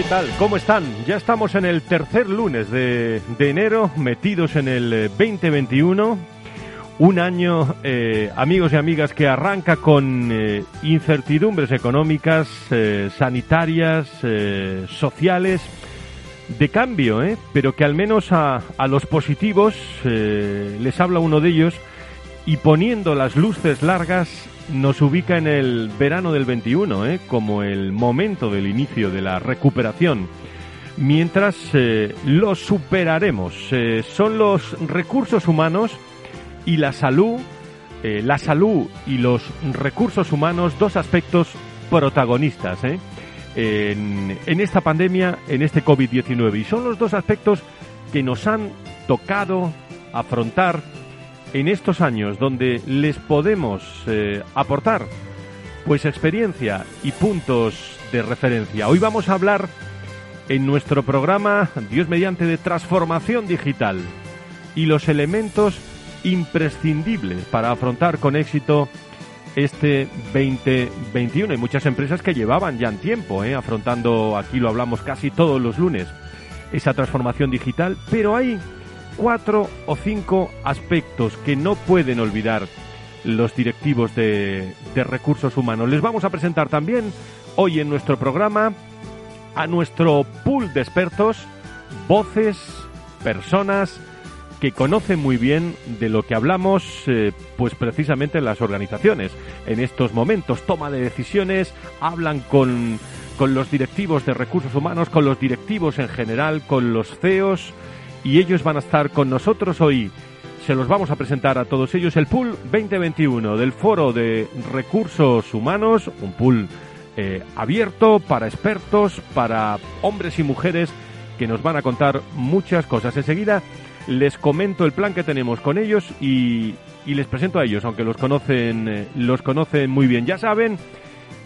¿Qué tal? ¿Cómo están? Ya estamos en el tercer lunes de, enero, metidos en el 2021. Un año, eh, amigos y amigas, que arranca con eh, incertidumbres económicas, eh, sanitarias, eh, sociales, de cambio, ¿eh? pero que al menos a, a los positivos eh, les habla uno de ellos y poniendo las luces largas nos ubica en el verano del 21, ¿eh? como el momento del inicio de la recuperación. Mientras eh, lo superaremos, eh, son los recursos humanos y la salud, la salud y los recursos humanos, dos aspectos protagonistas en, en esta pandemia, en este COVID-19. Y son los dos aspectos que nos han tocado afrontar en estos años donde les podemos eh, aportar pues experiencia y puntos de referencia. Hoy vamos a hablar en nuestro programa Dios mediante de transformación digital y los elementos imprescindibles para afrontar con éxito este 2021. Hay muchas empresas que llevaban ya en tiempo eh, afrontando, aquí lo hablamos casi todos los lunes, esa transformación digital, pero hay cuatro o cinco aspectos que no pueden olvidar los directivos de, de, recursos humanos. Les vamos a presentar también hoy en nuestro programa a nuestro pool de expertos, voces, personas que conocen muy bien de lo que hablamos, eh, pues precisamente en las organizaciones. En estos momentos, toma de decisiones, hablan con, con los directivos de recursos humanos, con los directivos en general, con los CEOs, y ellos van a estar con nosotros hoy. Se los vamos a presentar a todos ellos el pool 2021 del Foro de Recursos Humanos, un pool eh, abierto para expertos, para hombres y mujeres que nos van a contar muchas cosas. Enseguida les comento el plan que tenemos con ellos y, y les presento a ellos, aunque los conocen, eh, los conocen muy bien. Ya saben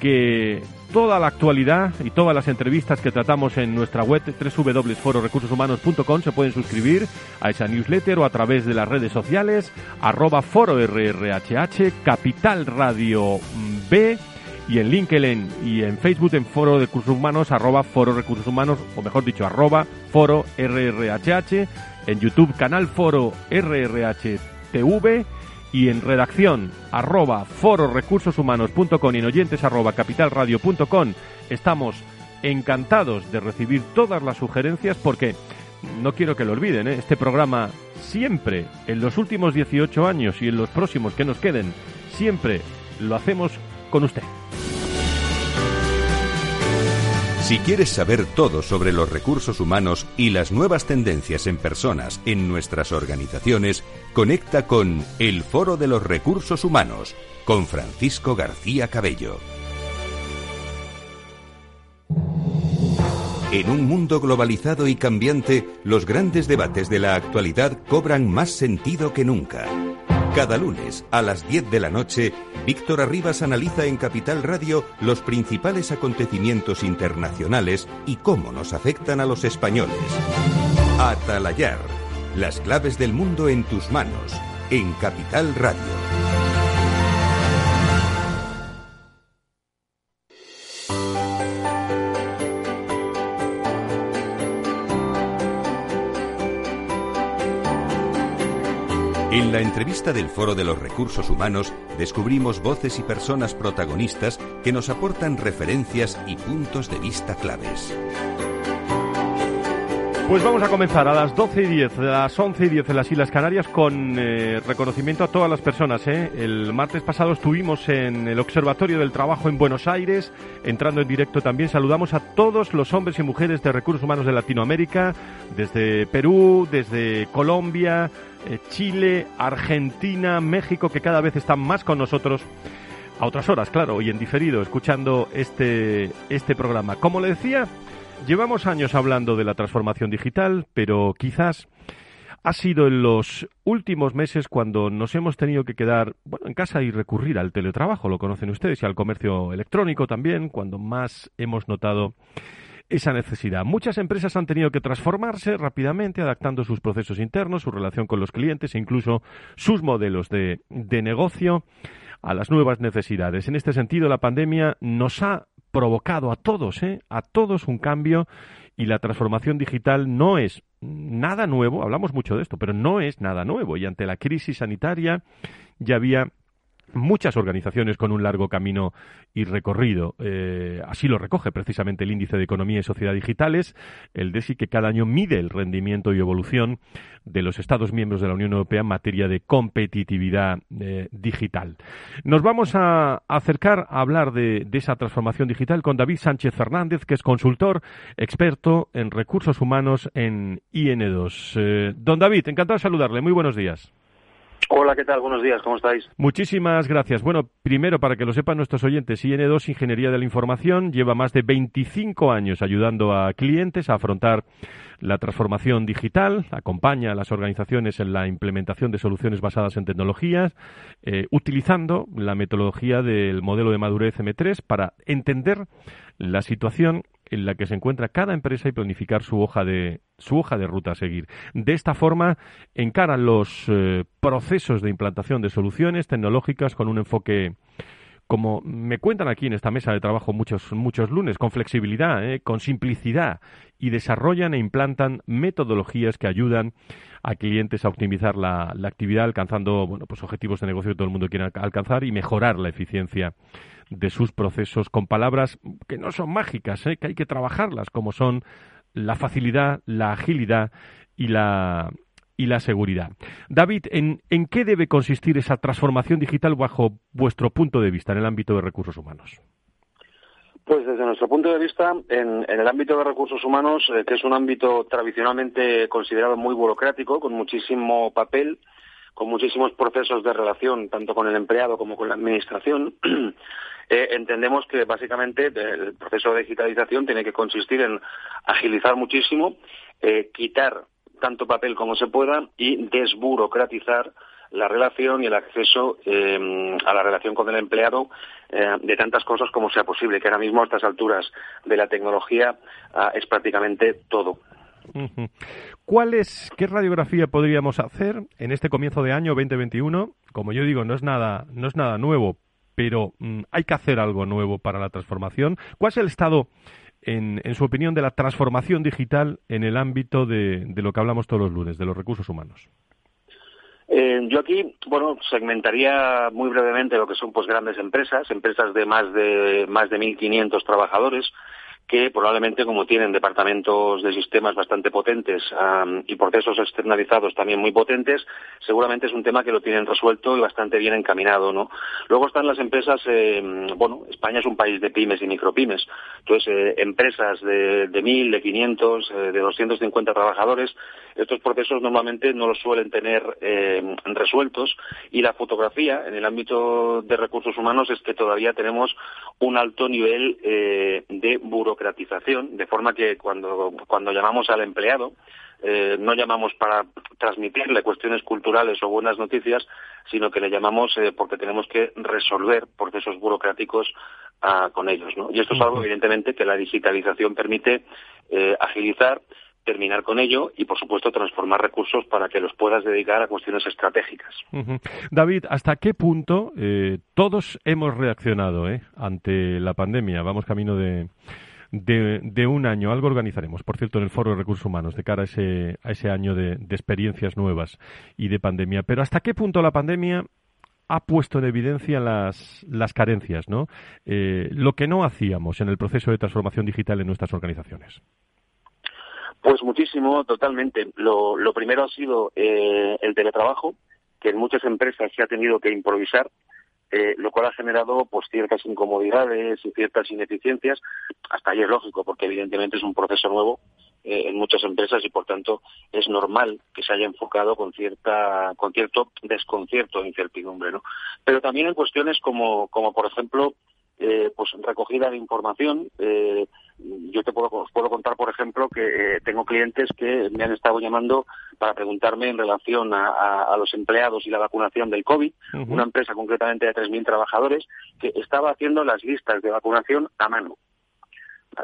que toda la actualidad y todas las entrevistas que tratamos en nuestra web www.fororecursoshumanos.com se pueden suscribir a esa newsletter o a través de las redes sociales arroba foro rrhh, Capital Radio B y en LinkedIn y en Facebook en Foro de Recursos Humanos arroba Foro Recursos Humanos o mejor dicho arroba Foro RRHH en YouTube canal Foro RRH TV y en redacción arroba fororecursoshumanos.com y en oyentes arroba capitalradio.com estamos encantados de recibir todas las sugerencias porque no quiero que lo olviden, ¿eh? este programa siempre, en los últimos 18 años y en los próximos que nos queden, siempre lo hacemos con usted. Si quieres saber todo sobre los recursos humanos y las nuevas tendencias en personas en nuestras organizaciones, conecta con El Foro de los Recursos Humanos con Francisco García Cabello. En un mundo globalizado y cambiante, los grandes debates de la actualidad cobran más sentido que nunca. Cada lunes a las 10 de la noche, Víctor Arribas analiza en Capital Radio los principales acontecimientos internacionales y cómo nos afectan a los españoles. Atalayar, las claves del mundo en tus manos, en Capital Radio. En la entrevista del Foro de los Recursos Humanos descubrimos voces y personas protagonistas que nos aportan referencias y puntos de vista claves. Pues vamos a comenzar a las 12 y 10, a las 11 y 10 en las Islas Canarias con eh, reconocimiento a todas las personas. ¿eh? El martes pasado estuvimos en el Observatorio del Trabajo en Buenos Aires, entrando en directo también. Saludamos a todos los hombres y mujeres de recursos humanos de Latinoamérica, desde Perú, desde Colombia, eh, Chile, Argentina, México, que cada vez están más con nosotros a otras horas, claro, y en diferido, escuchando este, este programa. Como le decía, Llevamos años hablando de la transformación digital, pero quizás ha sido en los últimos meses cuando nos hemos tenido que quedar bueno, en casa y recurrir al teletrabajo, lo conocen ustedes, y al comercio electrónico también, cuando más hemos notado esa necesidad. Muchas empresas han tenido que transformarse rápidamente, adaptando sus procesos internos, su relación con los clientes e incluso sus modelos de, de negocio a las nuevas necesidades. En este sentido, la pandemia nos ha provocado a todos, ¿eh? a todos un cambio y la transformación digital no es nada nuevo, hablamos mucho de esto, pero no es nada nuevo y ante la crisis sanitaria ya había muchas organizaciones con un largo camino y recorrido. Eh, así lo recoge precisamente el Índice de Economía y Sociedad Digitales, el DESI, que cada año mide el rendimiento y evolución de los Estados miembros de la Unión Europea en materia de competitividad eh, digital. Nos vamos a acercar a hablar de, esa transformación digital con David Sánchez Fernández, que es consultor experto en recursos humanos en IN2. Eh, don David, encantado de saludarle. Muy buenos días. Hola, ¿qué tal? Buenos días, ¿cómo estáis? Muchísimas gracias. Bueno, primero, para que lo sepan nuestros oyentes, IN2 Ingeniería de la Información lleva más de 25 años ayudando a clientes a afrontar la transformación digital, acompaña a las organizaciones en la implementación de soluciones basadas en tecnologías, eh, utilizando la metodología del modelo de madurez M3 para entender la situación en la que se encuentra cada empresa y planificar su hoja de su hoja de ruta a seguir. De esta forma encaran los eh, procesos de implantación de soluciones tecnológicas con un enfoque como me cuentan aquí en esta mesa de trabajo muchos muchos lunes, con flexibilidad, eh, con simplicidad y desarrollan e implantan metodologías que ayudan a clientes a optimizar la, la actividad alcanzando bueno, pues objetivos de negocio que todo el mundo quiere alcanzar y mejorar la eficiencia de sus procesos con palabras que no son mágicas, ¿eh? que hay que trabajarlas, como son la facilidad, la agilidad y la, y la seguridad. David, ¿en, ¿en qué debe consistir esa transformación digital bajo vuestro punto de vista en el ámbito de recursos humanos? Pues desde nuestro punto de vista, en, el ámbito de recursos humanos, eh, que es un ámbito tradicionalmente considerado muy burocrático, con muchísimo papel, con muchísimos procesos de relación, tanto con el empleado como con la administración, Eh, entendemos que básicamente el proceso de digitalización tiene que consistir en agilizar muchísimo, eh, quitar tanto papel como se pueda y desburocratizar la relación y el acceso eh, a la relación con el empleado de tantas cosas como sea posible, que ahora mismo a estas alturas de la tecnología ah, es prácticamente todo. ¿Cuál es, qué radiografía podríamos hacer en este comienzo de año 2021? Como yo digo, no es nada, no es nada nuevo, pero mm, hay que hacer algo nuevo para la transformación. ¿Cuál es el estado, en, su opinión, de la transformación digital en el ámbito de, lo que hablamos todos los lunes, de los recursos humanos? Eh, yo aquí, bueno, segmentaría muy brevemente lo que son pues grandes empresas, empresas de más de más de 1.500 trabajadores, que probablemente como tienen departamentos de sistemas bastante potentes y procesos externalizados también muy potentes, seguramente es un tema que lo tienen resuelto y bastante bien encaminado, ¿no? Luego están las empresas, eh, bueno, España es un país de pymes y micropymes, entonces eh, empresas de, de 1.000, de 500, eh, de 250 trabajadores, estos procesos normalmente no los suelen tener resueltos y la fotografía en el ámbito de recursos humanos es que todavía tenemos un alto nivel de burocracia de forma que cuando, cuando llamamos al empleado, eh, no llamamos para transmitirle cuestiones culturales o buenas noticias, sino que le llamamos eh, porque tenemos que resolver procesos burocráticos ah, con ellos. ¿no? Y esto es algo, evidentemente, que la digitalización permite eh, agilizar terminar con ello y, por supuesto, transformar recursos para que los puedas dedicar a cuestiones estratégicas. David, ¿hasta qué punto todos hemos reaccionado ante la pandemia? Vamos camino de, de, un año. Algo organizaremos, por cierto, en el Foro de Recursos Humanos, de cara a ese, a ese año de, experiencias nuevas y de pandemia. Pero ¿hasta qué punto la pandemia ha puesto en evidencia las, las carencias, ¿no? Eh, lo que no hacíamos en el proceso de transformación digital en nuestras organizaciones. Pues muchísimo, totalmente. Lo, primero ha sido eh, el teletrabajo, que en muchas empresas se ha tenido que improvisar, eh, lo cual ha generado pues ciertas incomodidades y ciertas ineficiencias. Hasta ahí es lógico, porque evidentemente es un proceso nuevo eh, en muchas empresas y por tanto es normal que se haya enfocado con cierta con cierto desconcierto e incertidumbre, ¿no? Pero también en cuestiones como como por ejemplo eh, pues recogida de información. Eh, yo te puedo, puedo contar, por ejemplo, que eh, tengo clientes que me han estado llamando para preguntarme en relación a, los empleados y la vacunación del COVID, una empresa concretamente de 3.000 trabajadores que estaba haciendo las listas de vacunación a mano.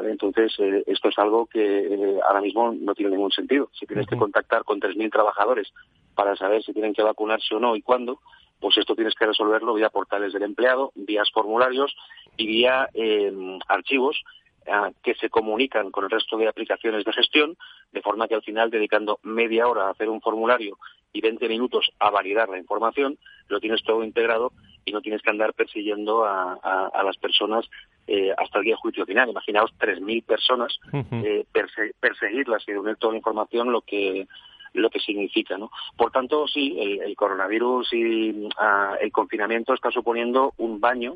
Entonces, esto es algo que ahora mismo no tiene ningún sentido. Si tienes que contactar con 3.000 trabajadores para saber si tienen que vacunarse o no y cuándo, pues esto tienes que resolverlo vía portales del empleado, vía formularios y vía eh, archivos eh, que se comunican con el resto de aplicaciones de gestión, de forma que al final, dedicando media hora a hacer un formulario y 20 minutos a validar la información, lo tienes todo integrado y no tienes que andar persiguiendo a, las personas eh, hasta el día de juicio final. Imaginaos 3.000 personas, perseguirlas y reunir toda la información, lo que lo que significa. ¿no? Por tanto, sí, el, coronavirus y ah, el confinamiento está suponiendo un baño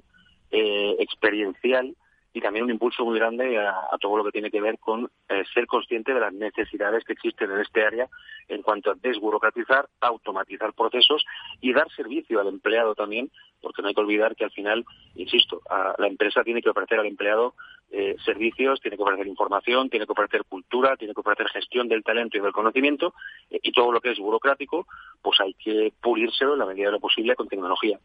eh, experiencial y también un impulso muy grande a, todo lo que tiene que ver con eh, ser consciente de las necesidades que existen en este área en cuanto a desburocratizar, automatizar procesos y dar servicio al empleado también, porque no hay que olvidar que al final, insisto, la empresa tiene que ofrecer al empleado eh, servicios, tiene que ofrecer información, tiene que ofrecer cultura, tiene que ofrecer gestión del talento y del conocimiento eh, y todo lo que es burocrático, pues hay que pulírselo en la medida de lo posible con tecnología.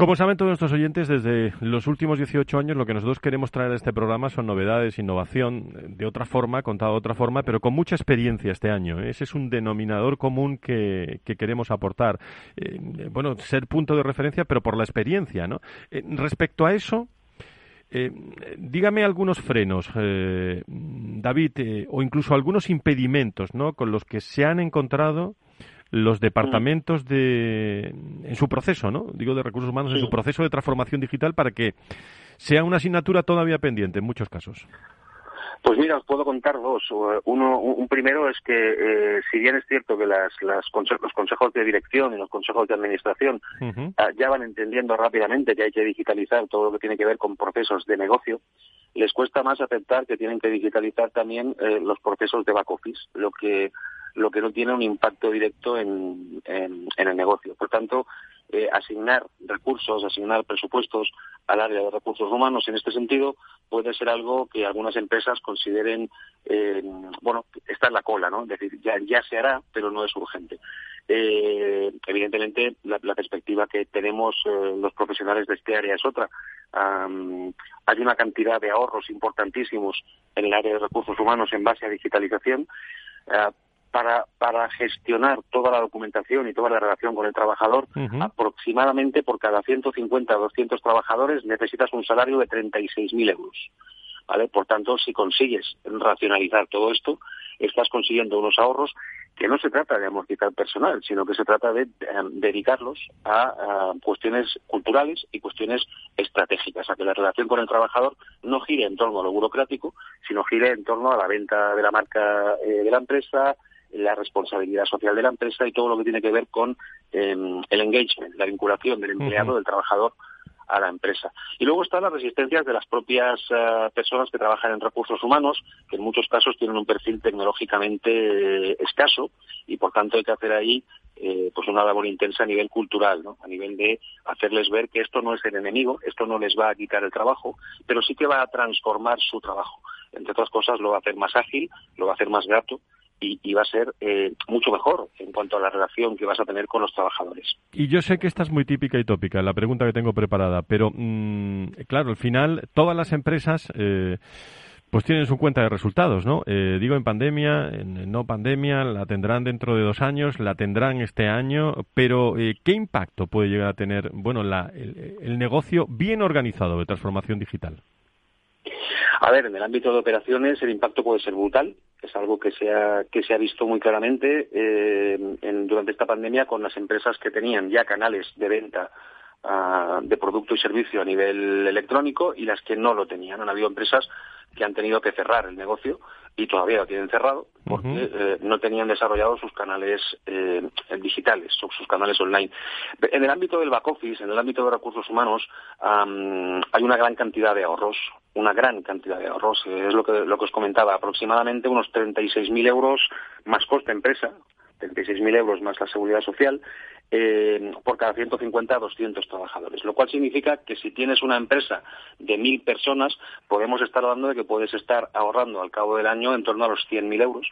Como saben todos nuestros oyentes, desde los últimos 18 años lo que nosotros queremos traer a este programa son novedades, innovación, eh, de otra forma, contado de otra forma, pero con mucha experiencia este año. ¿eh? Ese es un denominador común que, queremos aportar. Eh, bueno, ser punto de referencia, pero por la experiencia, ¿no? respecto a eso, dígame algunos frenos, David, o incluso algunos impedimentos, ¿no? Con los que se han encontrado los departamentos de en su proceso, ¿no? Digo de recursos humanos en su proceso de transformación digital para que sea una asignatura todavía pendiente en muchos casos. Pues mira, os puedo contar dos. Uno, un primero es que, eh, si bien es cierto que las, las los consejos de dirección y los consejos de administración ah, ya van entendiendo rápidamente que hay que digitalizar todo lo que tiene que ver con procesos de negocio, les cuesta más aceptar que tienen que digitalizar también eh, los procesos de back office, lo que lo que no tiene un impacto directo en, en, el negocio. Por tanto, eh, asignar recursos, asignar presupuestos al área de recursos humanos en este sentido puede ser algo que algunas empresas consideren, eh, bueno, está en la cola, ¿no? Es decir, ya, ya se hará, pero no es urgente. Eh, evidentemente, la, perspectiva que tenemos eh, los profesionales de este área es otra. hay una cantidad de ahorros importantísimos en el área de recursos humanos en base a digitalización. Ah, para, para gestionar toda la documentación y toda la relación con el trabajador, aproximadamente por cada 150 o 200 trabajadores necesitas un salario de 36.000 euros. ¿Vale? Por tanto, si consigues racionalizar todo esto, estás consiguiendo unos ahorros que no se trata de amortizar personal, sino que se trata de, dedicarlos a, cuestiones culturales y cuestiones estratégicas, a que la relación con el trabajador no gire en torno a lo burocrático, sino gire en torno a la venta de la marca eh, de la empresa, la responsabilidad social de la empresa y todo lo que tiene que ver con em, el engagement, la vinculación del empleado, del trabajador a la empresa. Y luego están las resistencias de las propias eh, personas que trabajan en recursos humanos, que en muchos casos tienen un perfil tecnológicamente eh, escaso y por tanto hay que hacer ahí eh, pues una labor intensa a nivel cultural, ¿no? a nivel de hacerles ver que esto no es el enemigo, esto no les va a quitar el trabajo, pero sí que va a transformar su trabajo. Entre otras cosas lo va a hacer más ágil, lo va a hacer más grato y, va a ser eh, mucho mejor en cuanto a la relación que vas a tener con los trabajadores. Y yo sé que esta es muy típica y tópica, la pregunta que tengo preparada, pero mm, claro, al final todas las empresas... Eh, pues tienen su cuenta de resultados, ¿no? Eh, digo en pandemia, en no pandemia, la tendrán dentro de dos años, la tendrán este año, pero ¿qué impacto puede llegar a tener, bueno, el negocio bien organizado de transformación digital? A ver, en el ámbito de operaciones el impacto puede ser brutal, es algo que se ha, que se ha visto muy claramente eh, durante esta pandemia con las empresas que tenían ya canales de venta ah, de producto y servicio a nivel electrónico y las que no lo tenían. Han habido empresas que han tenido que cerrar el negocio y todavía lo tienen cerrado porque eh, no tenían desarrollados sus canales eh, digitales, sus canales online. En el ámbito del back office, en el ámbito de recursos humanos, hay una gran cantidad de ahorros, una gran cantidad de ahorros. es lo que, lo que os comentaba, aproximadamente unos 36.000 euros más coste empresa, 36.000 euros más la seguridad social, eh, por cada 150 a 200 trabajadores. Lo cual significa que si tienes una empresa de 1.000 personas, podemos estar hablando de que puedes estar ahorrando al cabo del año en torno a los 100.000 euros.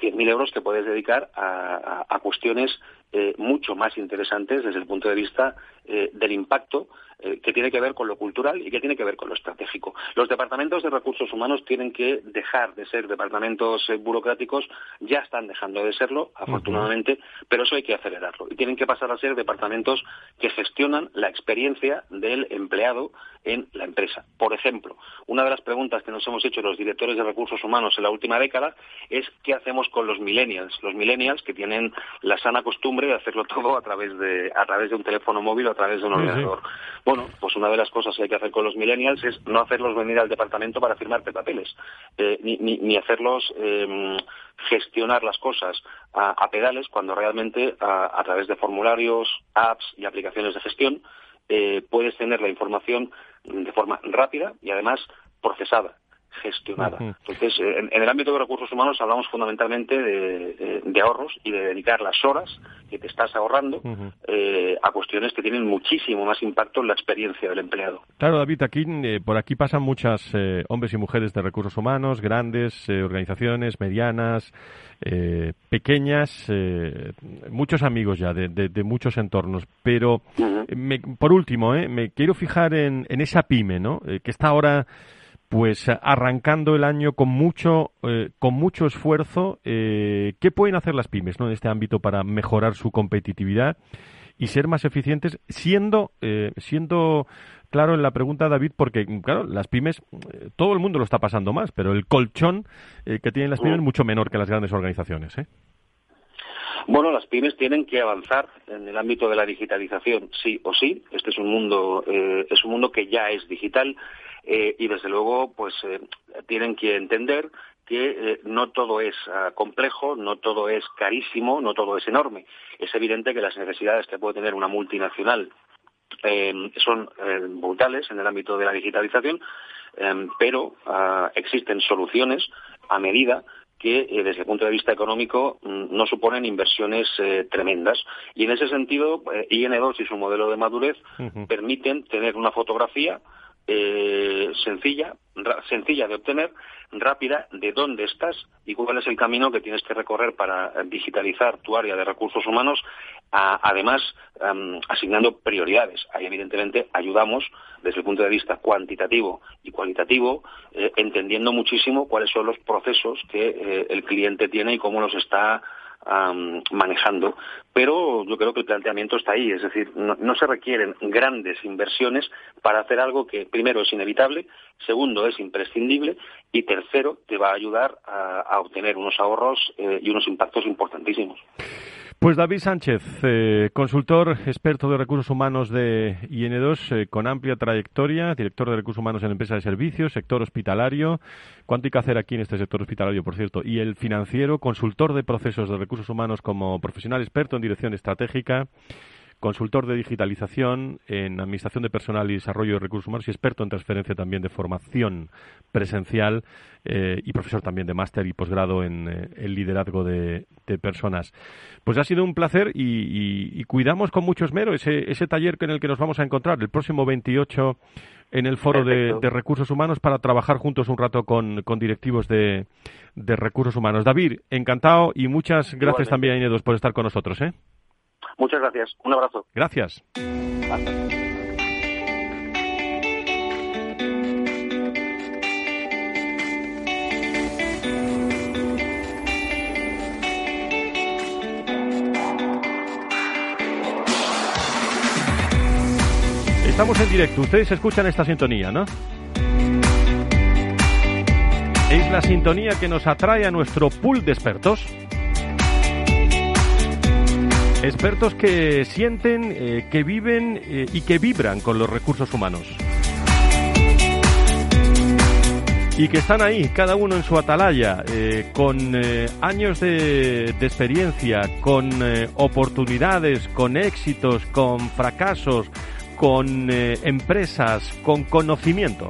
100.000 euros que puedes dedicar a, cuestiones eh, mucho más interesantes desde el punto de vista eh, del impacto eh, que tiene que ver con lo cultural y que tiene que ver con lo estratégico. Los departamentos de recursos humanos tienen que dejar de ser departamentos burocráticos, ya están dejando de serlo, afortunadamente, pero eso hay que acelerarlo. Y tienen que pasar a ser departamentos que gestionan la experiencia del empleado en la empresa. Por ejemplo, una de las preguntas que nos hemos hecho los directores de recursos humanos en la última década es qué hacemos con los millennials. Los millennials que tienen la sana costumbre de hacerlo todo a través de, a través de un teléfono móvil o a través de un ordenador. Bueno, pues una de las cosas que hay que hacer con los millennials es no hacerlos venir al departamento para firmar papeles, eh, ni, ni, hacerlos em, gestionar las cosas a, pedales cuando realmente a, través de formularios, apps y aplicaciones de gestión eh, puedes tener la información de forma rápida y además procesada gestionada. Entonces, en, el ámbito de recursos humanos hablamos fundamentalmente de, ahorros y de dedicar las horas que te estás ahorrando eh, a cuestiones que tienen muchísimo más impacto en la experiencia del empleado. Claro, David, aquí eh, por aquí pasan muchas eh, hombres y mujeres de recursos humanos, grandes organizaciones, medianas, pequeñas, muchos amigos ya de, muchos entornos. Pero, por último, me quiero fijar en, en esa pyme, ¿no? que está ahora pues arrancando el año con mucho, eh, con mucho esfuerzo. Eh, ¿Qué pueden hacer las pymes ¿no? en este ámbito para mejorar su competitividad y ser más eficientes, siendo, eh, siendo claro en la pregunta, David, porque, claro, las pymes, todo el mundo lo está pasando más, pero el colchón que tienen las pymes es mucho menor que las grandes organizaciones. Bueno, las pymes tienen que avanzar en el ámbito de la digitalización, sí o sí. Este es un mundo, es un mundo que ya es digital eh, y desde luego pues eh, tienen que entender que eh, no todo es ah, complejo, no todo es carísimo, no todo es enorme. Es evidente que las necesidades que puede tener una multinacional son brutales en el ámbito de la digitalización, pero ah, existen soluciones a medida que desde el punto de vista económico mm, no suponen inversiones tremendas. Y en ese sentido, IN2 y su modelo de madurez permiten tener una fotografía eh, sencilla, sencilla de obtener, rápida, de dónde estás y cuál es el camino que tienes que recorrer para digitalizar tu área de recursos humanos, además asignando prioridades. Ahí, evidentemente, ayudamos desde el punto de vista cuantitativo y cualitativo, eh, entendiendo muchísimo cuáles son los procesos que eh, el cliente tiene y cómo los está manejando. Pero yo creo que el planteamiento está ahí, es decir, no, se requieren grandes inversiones para hacer algo que, primero, es inevitable, segundo, es imprescindible y tercero, te va a ayudar a, obtener unos ahorros eh, y unos impactos importantísimos. Pues David Sánchez, eh, consultor experto de recursos humanos de IN2, eh, con amplia trayectoria, director de recursos humanos en empresa de servicios, sector hospitalario. ¿Cuánto hay que hacer aquí en este sector hospitalario, por cierto? Y el financiero, consultor de procesos de recursos humanos como profesional experto dirección estratégica consultor de digitalización en administración de personal y desarrollo de recursos humanos y experto en transferencia también de formación presencial eh, y profesor también de máster y posgrado en eh, el liderazgo de, personas. Pues ha sido un placer y, cuidamos con mucho esmero ese, ese taller en el que nos vamos a encontrar el próximo 28 en el foro de, recursos humanos para trabajar juntos un rato con, directivos de, recursos humanos. David, encantado y muchas gracias también a Inedos por estar con nosotros. ¿eh? Muchas gracias. Un abrazo. Gracias. Estamos en directo. Ustedes escuchan esta sintonía, ¿no? Es la sintonía que nos atrae a nuestro pool de expertos Expertos que sienten, eh, que viven eh, y que vibran con los recursos humanos. Y que están ahí, cada uno en su atalaya, eh, con años de, de, experiencia, con oportunidades, con éxitos, con fracasos, con empresas, con conocimiento.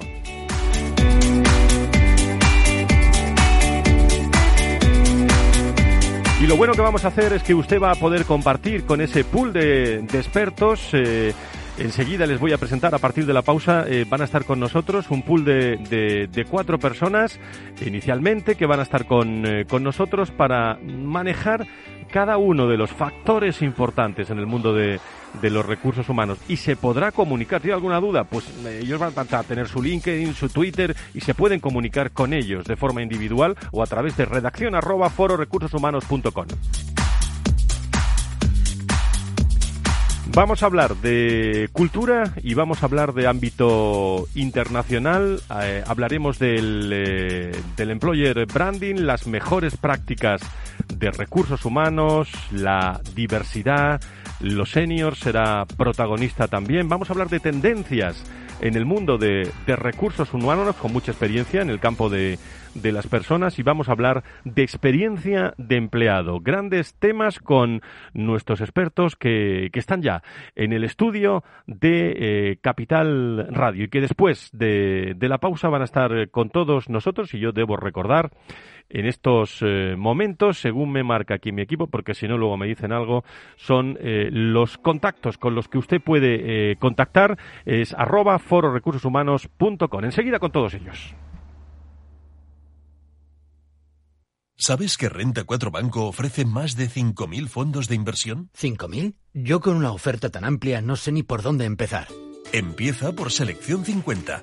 Y lo bueno que vamos a hacer es que usted va a poder compartir con ese pool de, expertos. Eh, enseguida les voy a presentar a partir de la pausa. Eh, van a estar con nosotros un pool de, cuatro personas inicialmente que van a estar con, eh, con nosotros para manejar cada uno de los factores importantes en el mundo de, de los recursos humanos y se podrá comunicar. ¿Tiene alguna duda? Pues eh, ellos van a tener su LinkedIn, su Twitter y se pueden comunicar con ellos de forma individual o a través de redacción arroba fororecursoshumanos.com. Vamos a hablar de cultura y vamos a hablar de ámbito internacional. Eh, hablaremos del, eh, del employer branding, las mejores prácticas de recursos humanos, la diversidad, los seniors será protagonista también. Vamos a hablar de tendencias en el mundo de, recursos humanos con mucha experiencia en el campo de, las personas y vamos a hablar de experiencia de empleado. Grandes temas con nuestros expertos que, están ya en el estudio de eh, Capital Radio y que después de, de la pausa van a estar con todos nosotros y yo debo recordar en estos eh, momentos, según me marca aquí mi equipo, porque si no luego me dicen algo, son eh, los contactos con los que usted puede eh, contactar, es arroba fororecursoshumanos.com. Enseguida con todos ellos. ¿Sabes que Renta 4 Banco ofrece más de 5.000 fondos de inversión? ¿5.000? Yo con una oferta tan amplia no sé ni por dónde empezar. Empieza por Selección 50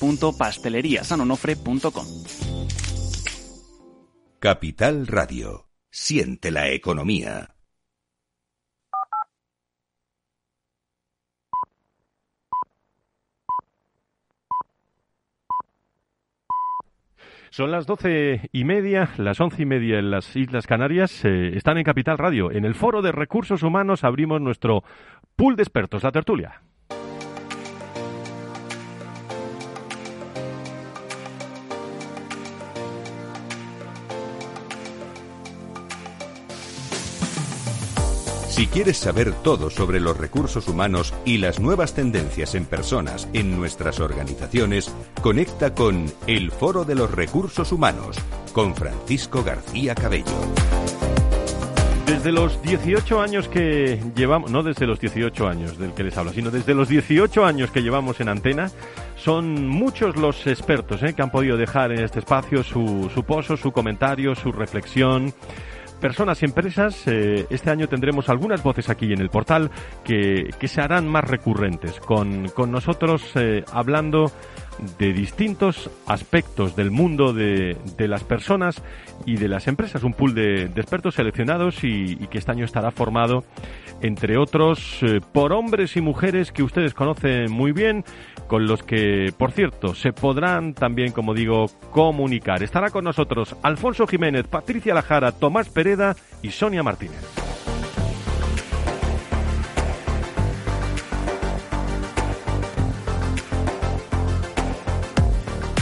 www.pasteleriasanonofre.com. Capital Radio. Siente la economía. Son las doce y media, las once y media en las Islas Canarias. Eh, están en Capital Radio. En el Foro de Recursos Humanos abrimos nuestro pool de expertos, la tertulia. Si quieres saber todo sobre los recursos humanos y las nuevas tendencias en personas en nuestras organizaciones, conecta con El Foro de los Recursos Humanos con Francisco García Cabello. Desde los 18 años que llevamos, no desde los 18 años del que les hablo, sino desde los 18 años que llevamos en antena, son muchos los expertos ¿eh? que han podido dejar en este espacio su, su pozo, su comentario, su reflexión personas y empresas, eh, este año tendremos algunas voces aquí en el portal que, que se harán más recurrentes, con, con nosotros eh, hablando de distintos aspectos del mundo de, de, las personas y de las empresas. Un pool de, expertos seleccionados y, que este año estará formado, entre otros, eh, por hombres y mujeres que ustedes conocen muy bien, con los que, por cierto, se podrán también, como digo, comunicar. Estará con nosotros Alfonso Jiménez, Patricia Lajara, Tomás Pereda y Sonia Martínez.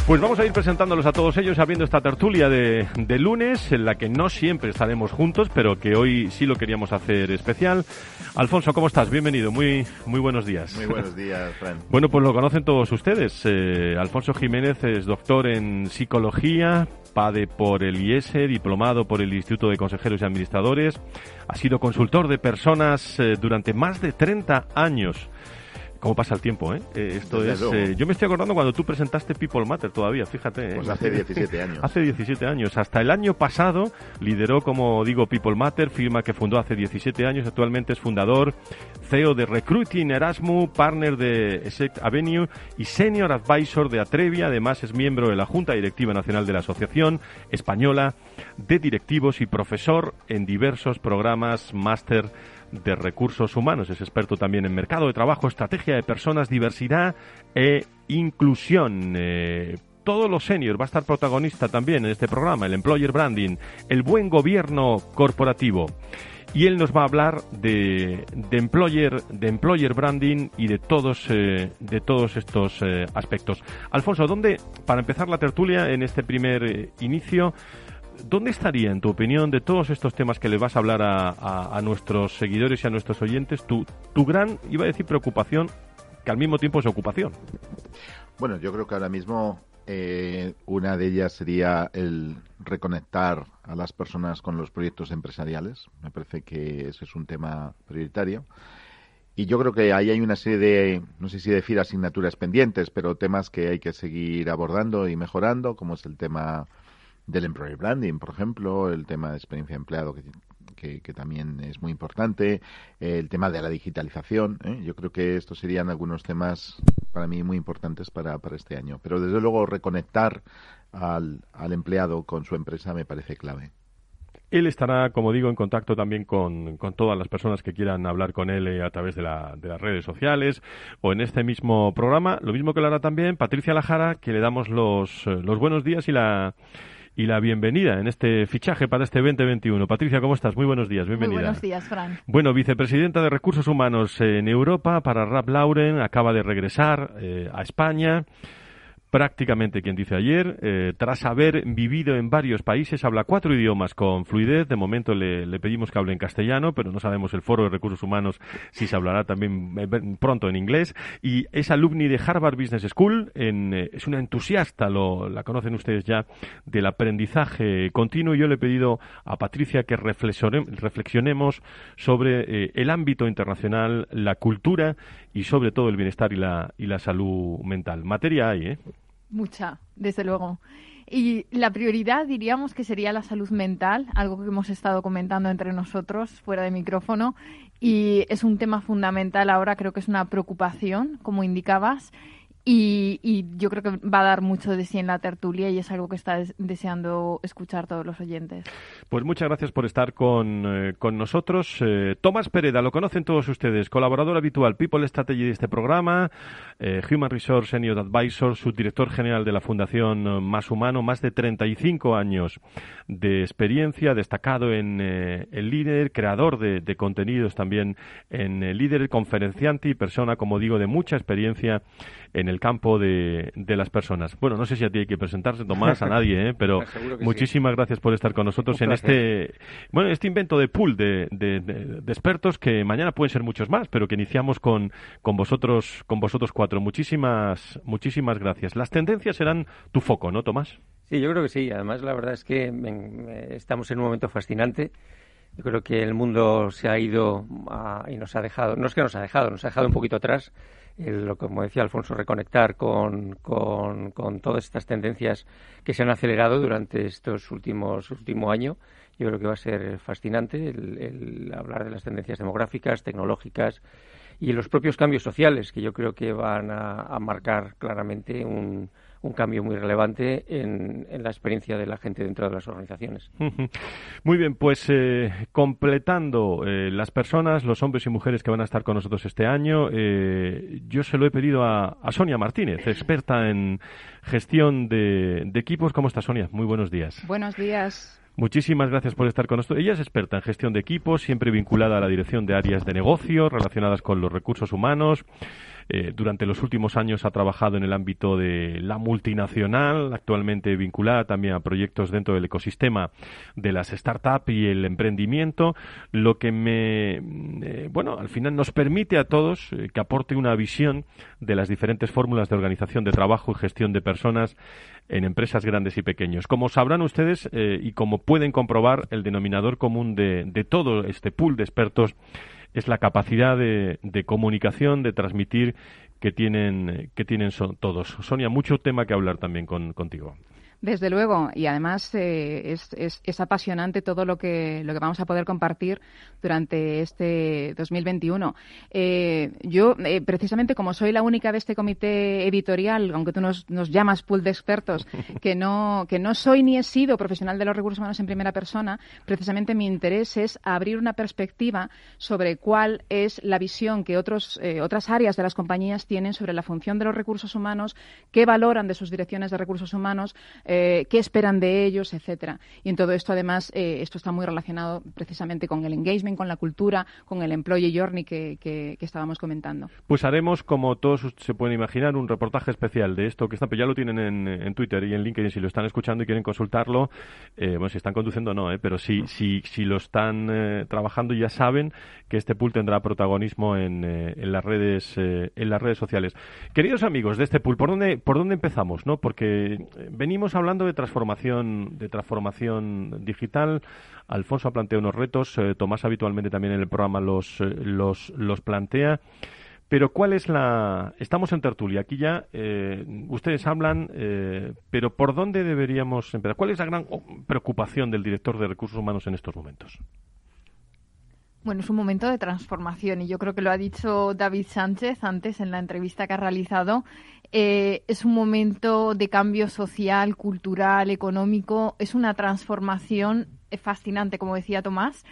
Pues vamos a ir presentándolos a todos ellos, abriendo esta tertulia de, de, lunes, en la que no siempre estaremos juntos, pero que hoy sí lo queríamos hacer especial. Alfonso, ¿cómo estás? Bienvenido, muy, muy buenos días. Muy buenos días, Fran. Bueno, pues lo conocen todos ustedes. Eh, Alfonso Jiménez es doctor en psicología, PADE por el IES, diplomado por el Instituto de Consejeros y Administradores, ha sido consultor de personas eh, durante más de 30 años cómo pasa el tiempo, ¿eh? eh esto Desde es. Eh, yo me estoy acordando cuando tú presentaste People Matter todavía, fíjate. Pues hace 17 años. hace 17 años. Hasta el año pasado lideró, como digo, People Matter, firma que fundó hace 17 años. Actualmente es fundador, CEO de Recruiting Erasmus, partner de Esect Avenue y senior advisor de Atrevia. Además, es miembro de la Junta Directiva Nacional de la Asociación Española de Directivos y profesor en diversos programas máster de recursos humanos. Es experto también en mercado de trabajo, estrategia de personas, diversidad e inclusión. Eh, todos los seniors va a estar protagonista también en este programa, el employer branding, el buen gobierno corporativo. Y él nos va a hablar de, de employer, de employer branding y de todos, eh, de todos estos eh, aspectos. Alfonso, ¿dónde, para empezar la tertulia en este primer inicio, ¿dónde estaría, en tu opinión, de todos estos temas que le vas a hablar a, nuestros seguidores y a nuestros oyentes, tu, tu, gran, iba a decir preocupación, que al mismo tiempo es ocupación? Bueno, yo creo que ahora mismo eh, una de ellas sería el reconectar a las personas con los proyectos empresariales. Me parece que ese es un tema prioritario. Y yo creo que ahí hay una serie de, no sé si decir asignaturas pendientes, pero temas que hay que seguir abordando y mejorando, como es el tema del employer branding, por ejemplo, el tema de experiencia de empleado que, que, también es muy importante, el tema de la digitalización. ¿eh? Yo creo que estos serían algunos temas para mí muy importantes para, para este año. Pero desde luego reconectar al, al empleado con su empresa me parece clave. Él estará, como digo, en contacto también con, con todas las personas que quieran hablar con él eh, a través de, la, de, las redes sociales o en este mismo programa. Lo mismo que lo hará también Patricia Lajara, que le damos los, los buenos días y la y la bienvenida en este fichaje para este 2021. Patricia, ¿cómo estás? Muy buenos días, bienvenida. Muy buenos días, Fran. Bueno, vicepresidenta de Recursos Humanos en Europa para Rap Lauren, acaba de regresar eh, a España prácticamente quien dice ayer, eh, tras haber vivido en varios países, habla cuatro idiomas con fluidez. De momento le, pedimos que hable en castellano, pero no sabemos el foro de recursos humanos si se hablará también eh, pronto en inglés. Y es alumni de Harvard Business School, en, eh, es una entusiasta, lo, la conocen ustedes ya, del aprendizaje continuo. Yo le he pedido a Patricia que reflexionemos sobre el ámbito internacional, la cultura y sobre todo el bienestar y la, y la salud mental. Materia hay, ¿eh? Mucha, desde luego. Y la prioridad diríamos que sería la salud mental, algo que hemos estado comentando entre nosotros fuera de micrófono. Y es un tema fundamental ahora, creo que es una preocupación, como indicabas. Y, yo creo que va a dar mucho de sí en la tertulia y es algo que está deseando escuchar todos los oyentes. Pues muchas gracias por estar con, eh, nosotros. Eh, Tomás Pereda, lo conocen todos ustedes, colaborador habitual, People Strategy de este programa, eh, Human Resource Senior Advisor, subdirector general de la Fundación Más Humano, más de 35 años de experiencia, destacado en el líder, creador de, de contenidos también en el líder, conferenciante y persona, como digo, de mucha experiencia en el campo de, de, las personas. Bueno, no sé si a ti hay que presentarse, Tomás, a nadie, ¿eh? pero muchísimas gracias por estar con nosotros en este bueno este invento de pool de, de, expertos que mañana pueden ser muchos más, pero que iniciamos con, con vosotros con vosotros cuatro. Muchísimas muchísimas gracias. Las tendencias serán tu foco, ¿no, Tomás? Sí, yo creo que sí. Además, la verdad es que estamos en un momento fascinante. Yo creo que el mundo se ha ido y nos ha dejado, no es que nos ha dejado, nos ha dejado un poquito atrás lo como decía Alfonso, reconectar con, con, todas estas tendencias que se han acelerado durante estos últimos último año. Yo creo que va a ser fascinante el hablar de las tendencias demográficas, tecnológicas y los propios cambios sociales, que yo creo que van a, marcar claramente un, un cambio muy relevante en, la experiencia de la gente dentro de las organizaciones. Muy bien, pues eh, completando eh, las personas, los hombres y mujeres que van a estar con nosotros este año, eh, yo se lo he pedido a, Sonia Martínez, experta en gestión de, de equipos. ¿Cómo está Sonia? Muy buenos días. Buenos días. Muchísimas gracias por estar con nosotros. Ella es experta en gestión de equipos, siempre vinculada a la dirección de áreas de negocio relacionadas con los recursos humanos. Eh, durante los últimos años ha trabajado en el ámbito de la multinacional, actualmente vinculada también a proyectos dentro del ecosistema de las startups y el emprendimiento, lo que me, eh, bueno, al final nos permite a todos eh, que aporte una visión de las diferentes fórmulas de organización de trabajo y gestión de personas en empresas grandes y pequeños. Como sabrán ustedes y como pueden comprobar, el denominador común de, de todo este pool de expertos es la capacidad de, de comunicación, de transmitir que tienen, que tienen todos. Sonia, mucho tema que hablar también con, contigo. Desde luego, y además eh, es, es, apasionante todo lo que, lo que vamos a poder compartir durante este 2021. Eh, yo, eh, precisamente como soy la única de este comité editorial, aunque tú nos, nos, llamas pool de expertos, que no, que no soy ni he sido profesional de los recursos humanos en primera persona, precisamente mi interés es abrir una perspectiva sobre cuál es la visión que otros, otras áreas de las compañías tienen sobre la función de los recursos humanos, qué valoran de sus direcciones de recursos humanos, eh, qué esperan de ellos, etcétera. Y en todo esto, además, eh, esto está muy relacionado precisamente con el engagement, con la cultura, con el employee journey que, que, estábamos comentando. Pues haremos, como todos se pueden imaginar, un reportaje especial de esto que está, pero ya lo tienen en, Twitter y en LinkedIn si lo están escuchando y quieren consultarlo. Eh, bueno, si están conduciendo no, pero si, si, si lo están trabajando ya saben que este pool tendrá protagonismo en, en las redes en las redes sociales. Queridos amigos de este pool, ¿por dónde por dónde empezamos, no? Porque venimos hablando de transformación, de transformación digital. Alfonso ha planteado unos retos, eh, Tomás habitualmente también en el programa los, eh, los, los plantea. Pero ¿cuál es la...? Estamos en tertulia, aquí ya eh, ustedes hablan, pero ¿por dónde deberíamos empezar? ¿Cuál es la gran preocupación del director de recursos humanos en estos momentos? Bueno, es un momento de transformación y yo creo que lo ha dicho David Sánchez antes en la entrevista que ha realizado. Eh, es un momento de cambio social, cultural, económico. Es una transformación fascinante, como decía Tomás,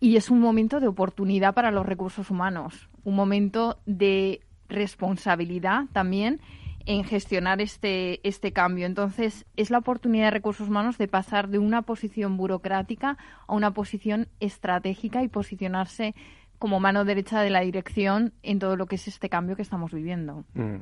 y es un momento de oportunidad para los recursos humanos, un momento de responsabilidad también en gestionar este, este cambio. Entonces, es la oportunidad de recursos humanos de pasar de una posición burocrática a una posición estratégica y posicionarse como mano derecha de la dirección en todo lo que es este cambio que estamos viviendo. Mm.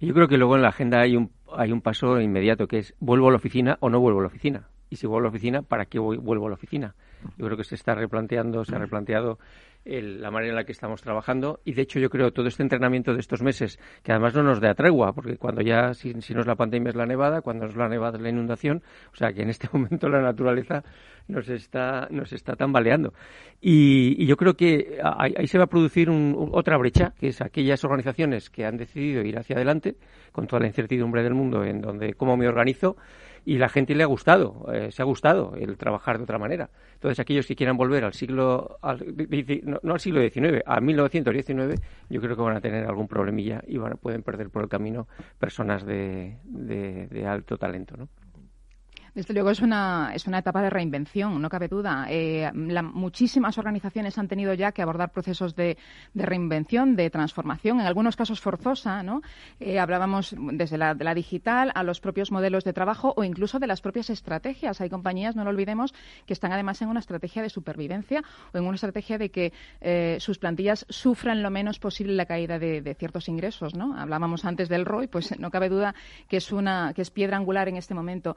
Yo creo que luego en la agenda hay un, hay un paso inmediato que es ¿vuelvo a la oficina o no vuelvo a la oficina? Y si vuelvo a la oficina, ¿para qué vuelvo a la oficina? Yo creo que se está replanteando, se ha replanteado la manera en la que estamos trabajando. Y de hecho yo creo todo este entrenamiento de estos meses que además no nos da tregua porque cuando ya si, no es la pandemia es la nevada cuando no es la nevada es la inundación o sea que en este momento la naturaleza nos está nos está tambaleando. Y, yo creo que ahí, se va a producir otra brecha que es aquellas organizaciones que han decidido ir hacia adelante con toda la incertidumbre del mundo en donde cómo me organizo y la gente le ha gustado, eh, se ha gustado el trabajar de otra manera. Entonces, aquellos que quieran volver al siglo, no, al siglo XIX, a 1919, yo creo que van a tener algún problemilla y van, pueden perder por el camino personas de, de, de alto talento, ¿no? Desde luego es una, es una etapa de reinvención, no cabe duda. Eh, muchísimas organizaciones han tenido ya que abordar procesos de, reinvención, de transformación, en algunos casos forzosa, ¿no? Eh, hablábamos desde la, de digital a los propios modelos de trabajo o incluso de las propias estrategias. Hay compañías, no lo olvidemos, que están además en una estrategia de supervivencia o en una estrategia de que eh, sus plantillas sufran lo menos posible la caída de, ciertos ingresos, ¿no? Hablábamos antes del ROI, pues no cabe duda que es una que es piedra angular en este momento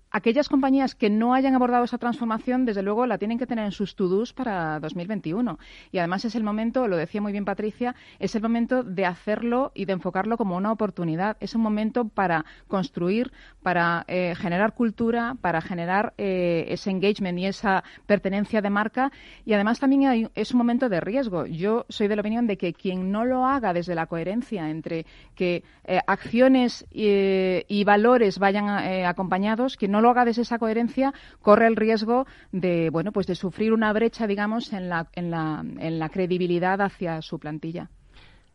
aquellas compañías que no hayan abordado esa transformación, desde luego la tienen que tener en sus to-dos para 2021. Y además es el momento, lo decía muy bien Patricia, es el momento de hacerlo y de enfocarlo como una oportunidad. Es un momento para construir, para eh, generar cultura, para generar eh, ese engagement y esa pertenencia de marca. Y además también es un momento de riesgo. Yo soy de la opinión de que quien no lo haga desde la coherencia entre que eh, acciones y valores vayan acompañados, quien no lo haga desde esa coherencia corre el riesgo de, bueno, pues de sufrir una brecha, digamos, en la, en la, en la credibilidad hacia su plantilla.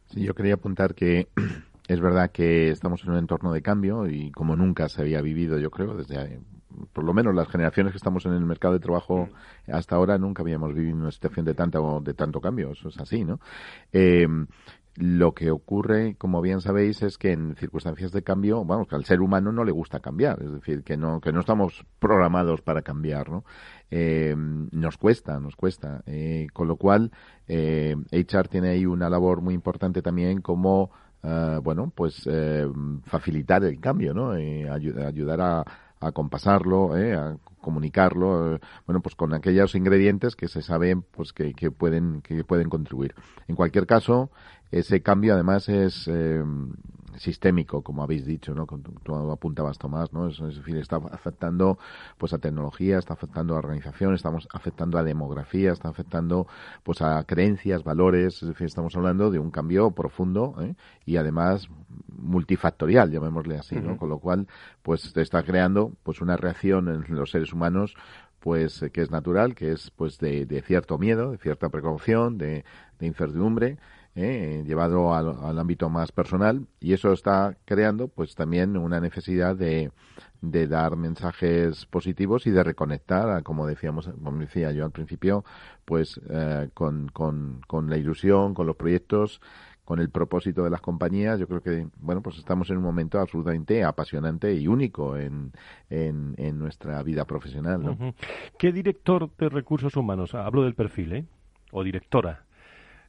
Sí, yo quería apuntar que es verdad que estamos en un entorno de cambio y como nunca se había vivido, yo creo, desde por lo menos las generaciones que estamos en el mercado de trabajo hasta ahora nunca habíamos vivido una situación de tanto de tanto cambio, eso es así, ¿no? Eh, lo que ocurre, como bien sabéis, es que en circunstancias de cambio, vamos, que al ser humano no le gusta cambiar, es decir, que no, que no estamos programados para cambiar, ¿no? Eh, nos cuesta, nos cuesta. Eh, con lo cual, eh, HR tiene ahí una labor muy importante también como, eh, bueno, pues eh, facilitar el cambio, ¿no? ayudar a, a compasarlo, a comunicarlo, bueno, pues con aquellos ingredientes que se saben, pues que, que pueden, que pueden contribuir. En cualquier caso, ese cambio además es eh, sistémico, como habéis dicho, ¿no? Tú apuntabas, Tomás, ¿no? Es, decir, está afectando pues a tecnología, está afectando a organización, estamos afectando a demografía, está afectando pues a creencias, valores, es decir, estamos hablando de un cambio profundo ¿eh? y además multifactorial, llamémosle así, ¿no? Con lo cual, pues está creando pues una reacción en los seres humanos pues que es natural, que es pues de, de cierto miedo, de cierta precaución, de, de incertidumbre, ¿eh? llevado al, ámbito más personal y eso está creando pues también una necesidad de, de dar mensajes positivos y de reconectar, como decíamos, como decía yo al principio, pues eh, con, con, con la ilusión, con los proyectos, con el propósito de las compañías. Yo creo que, bueno, pues estamos en un momento absolutamente apasionante y único en, en, en nuestra vida profesional. ¿Qué director de recursos humanos, hablo del perfil, ¿eh? o directora,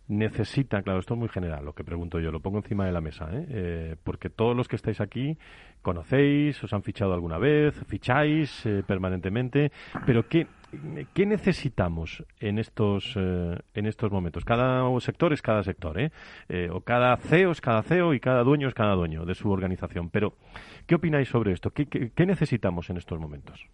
necesita, claro, esto es muy general lo que pregunto yo, lo pongo encima de la mesa, ¿eh? Eh, porque todos los que estáis aquí conocéis, os han fichado alguna vez, ficháis eh, permanentemente, pero ¿qué, ¿qué necesitamos en estos, en estos momentos? Cada sector es cada sector, o cada CEO es cada CEO y cada dueño es cada dueño de su organización, pero ¿qué opináis sobre esto? qué necesitamos en estos momentos?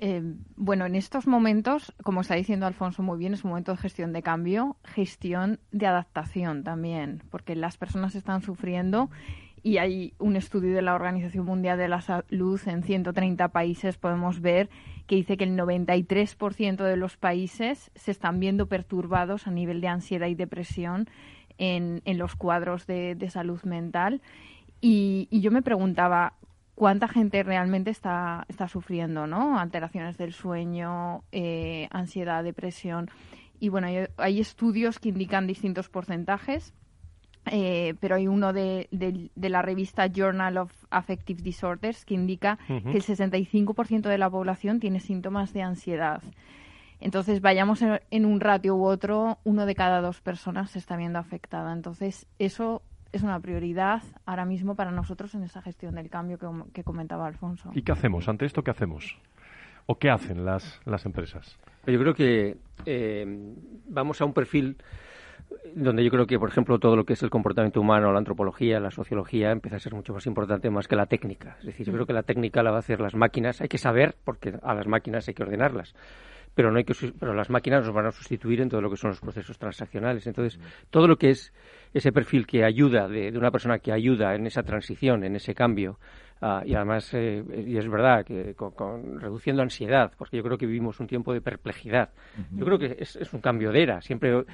Eh, bueno, en estos momentos, como está diciendo Alfonso muy bien, es un momento de gestión de cambio, gestión de adaptación también, porque las personas están sufriendo y hay un estudio de la Organización Mundial de la Salud en 130 países, podemos ver que dice que el 93% de los países se están viendo perturbados a nivel de ansiedad y depresión en, los cuadros de, salud mental. y, yo me preguntaba, cuánta gente realmente está, está sufriendo, ¿no? Alteraciones del sueño, eh, ansiedad, depresión. Y bueno, hay, estudios que indican distintos porcentajes, eh, pero hay uno de, la revista Journal of Affective Disorders que indica que el 65% de la población tiene síntomas de ansiedad. Entonces, vayamos en, en, un ratio u otro, uno de cada dos personas se está viendo afectada. Entonces, eso es una prioridad ahora mismo para nosotros en esa gestión del cambio que, comentaba Alfonso. ¿Y qué hacemos? Ante esto, ¿qué hacemos? ¿O qué hacen las, las empresas? Yo creo que eh, vamos a un perfil donde yo creo que, por ejemplo, todo lo que es el comportamiento humano, la antropología, la sociología, empieza a ser mucho más importante más que la técnica. Es decir, yo creo que la técnica la va a hacer las máquinas. Hay que saber, porque a las máquinas hay que ordenarlas pero no hay que pero las máquinas nos van a sustituir en todo lo que son los procesos transaccionales. Entonces, todo lo que es ese perfil que ayuda de, una persona que ayuda en esa transición, en ese cambio Ah, y además, eh, y es verdad que con, reduciendo ansiedad, porque yo creo que vivimos un tiempo de perplejidad. Yo creo que es, un cambio de era. Siempre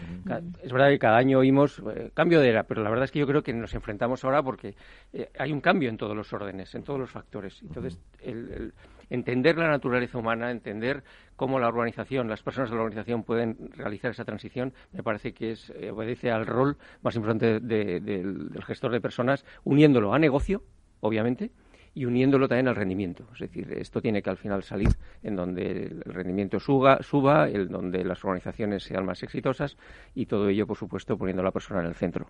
es verdad que cada año oímos eh, cambio de era, pero la verdad es que yo creo que nos enfrentamos ahora porque eh, hay un cambio en todos los órdenes, en todos los factores. Entonces, el, entender la naturaleza humana, entender cómo la organización, las personas de la organización pueden realizar esa transición, me parece que es, obedece al rol más importante del gestor de personas, uniéndolo a negocio, obviamente, y uniéndolo también al rendimiento. Es decir, esto tiene que al final salir en donde el rendimiento suba, suba en donde las organizaciones sean más exitosas y todo ello, por supuesto, poniendo a la persona en el centro.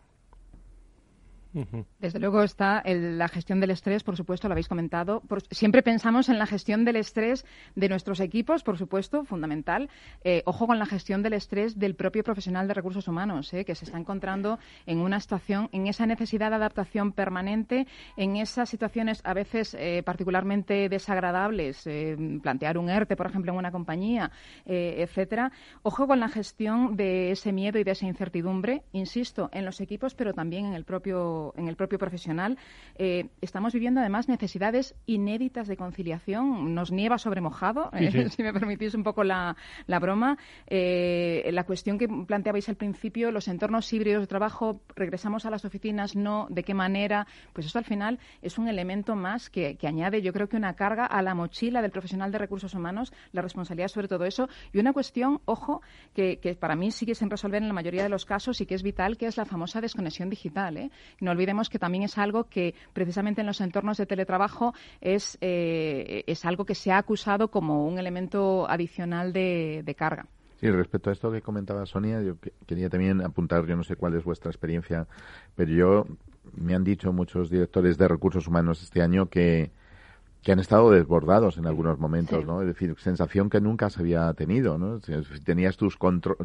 Desde luego está la gestión del estrés, por supuesto, lo habéis comentado. siempre pensamos en la gestión del estrés de nuestros equipos, por supuesto, fundamental. Eh, ojo con la gestión del estrés del propio profesional de recursos humanos, eh, que se está encontrando en una situación, en esa necesidad de adaptación permanente, en esas situaciones a veces eh, particularmente desagradables, plantear un ERTE, por ejemplo, en una compañía, etcétera. Ojo con la gestión de ese miedo y de esa incertidumbre, insisto, en los equipos, pero también en el propio en el propio profesional, eh, estamos viviendo además necesidades inéditas de conciliación. Nos nieva sobre mojado, eh, si me permitís un poco la, broma. Eh, la cuestión que planteabais al principio, los entornos híbridos de trabajo, regresamos a las oficinas, no, de qué manera, pues eso al final es un elemento más que, añade, yo creo que una carga a la mochila del profesional de recursos humanos, la responsabilidad sobre todo eso, y una cuestión, ojo, que, para mí sigue sin resolver en la mayoría de los casos y que es vital, que es la famosa desconexión digital. ¿eh? No olvidemos que también es algo que precisamente en los entornos de teletrabajo es, eh, es algo que se ha acusado como un elemento adicional de, carga. Sí, respecto a esto que comentaba Sonia, yo quería también apuntar, yo no sé cuál es vuestra experiencia, pero yo me han dicho muchos directores de recursos humanos este año que, que han estado desbordados en algunos momentos, ¿no? Es decir, sensación que nunca se había tenido, ¿no? Si tenías tus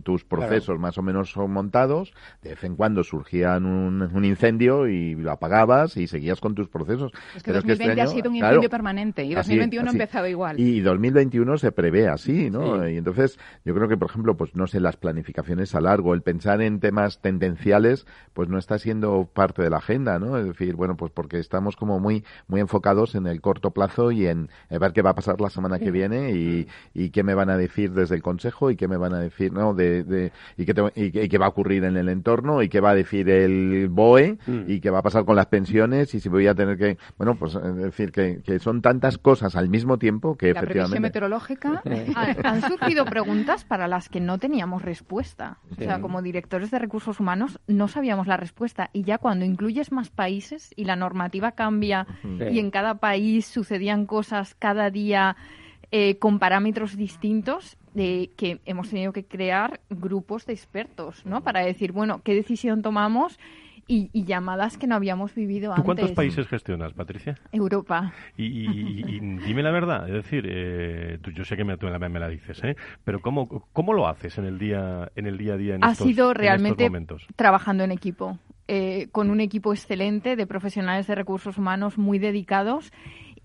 tus procesos más o menos montados, de vez en cuando surgía un, incendio y lo apagabas y seguías con tus procesos. Es que 2020 este ha sido un incendio permanente y 2021 ha empezado igual. Y 2021 se prevé así, ¿no? Y entonces yo creo que, por ejemplo, pues no sé, las planificaciones a largo, el pensar en temas tendenciales, pues no está siendo parte de la agenda, ¿no? Es decir, bueno, pues porque estamos como muy, muy enfocados en el corto plazo y en ver qué va a pasar la semana que viene y, y, qué me van a decir desde el Consejo y qué me van a decir, ¿no? De, de y, qué y, qué va a ocurrir en el entorno y qué va a decir el BOE mm. y qué va a pasar con las pensiones y si voy a tener que, bueno, pues decir que, que son tantas cosas al mismo tiempo que la efectivamente. meteorológica. Han surgido preguntas para las que no teníamos respuesta. O sea, como directores de recursos humanos no sabíamos la respuesta y ya cuando incluyes más países y la normativa cambia y en cada país sucede cosas cada día eh, con parámetros distintos, de que hemos tenido que crear grupos de expertos, ¿no? Para decir, bueno, ¿qué decisión tomamos? Y, llamadas que no habíamos vivido antes. ¿Tú cuántos países gestionas, Patricia? Europa. Y, dime la verdad, es decir, eh, tú, yo sé que me, tú me la dices, ¿eh? pero ¿cómo, ¿cómo lo haces en el día, en el día a día en ha estos, sido realmente momentos? trabajando en equipo, eh, con un equipo excelente de profesionales de recursos humanos muy dedicados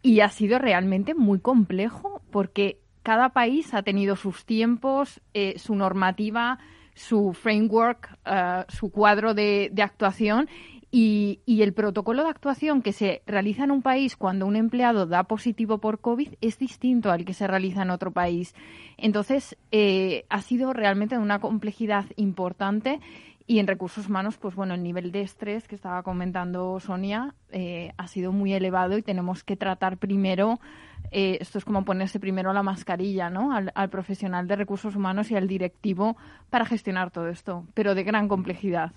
y ha sido realmente muy complejo porque cada país ha tenido sus tiempos, eh, su normativa, su framework, eh, su cuadro de, actuación y, el protocolo de actuación que se realiza en un país cuando un empleado da positivo por COVID es distinto al que se realiza en otro país. Entonces, eh, ha sido realmente de una complejidad importante y en recursos humanos, pues bueno, el nivel de estrés que estaba comentando Sonia eh, ha sido muy elevado y tenemos que tratar primero, eh, esto es como ponerse primero la mascarilla, ¿no? Al, profesional de recursos humanos y al directivo para gestionar todo esto, pero de gran complejidad.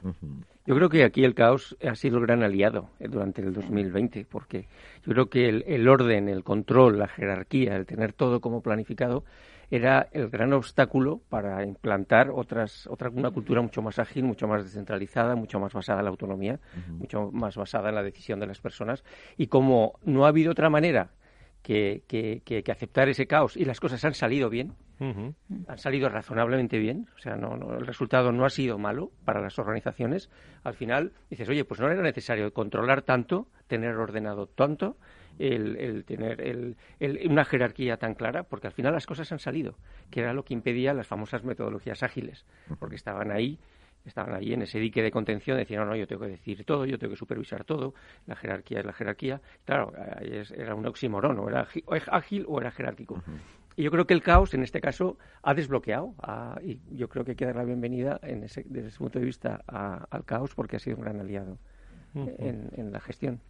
Yo creo que aquí el caos ha sido el gran aliado eh, durante el 2020, porque yo creo que el, el orden, el control, la jerarquía, el tener todo como planificado, era el gran obstáculo para implantar otras, otra, una cultura mucho más ágil, mucho más descentralizada, mucho más basada en la autonomía, mucho más basada en la decisión de las personas. Y como no ha habido otra manera que, que, aceptar ese caos y las cosas han salido bien, han salido razonablemente bien, o sea, no, el resultado no ha sido malo para las organizaciones, al final dices, oye, pues no era necesario controlar tanto, tener ordenado tanto, el, tener una jerarquía tan clara, porque al final las cosas han salido, que era lo que impedía las famosas metodologías ágiles, porque estaban ahí estaban ahí en ese dique de contención, decían, no, no, yo tengo que decir todo, yo tengo que supervisar todo, la jerarquía es la jerarquía. Claro, era un oxímoron, o era ágil o era jerárquico. Y yo creo que el caos, en este caso, ha desbloqueado. y yo creo que hay que dar la bienvenida, en ese, desde ese punto de vista, al caos, porque ha sido un gran aliado en la gestión.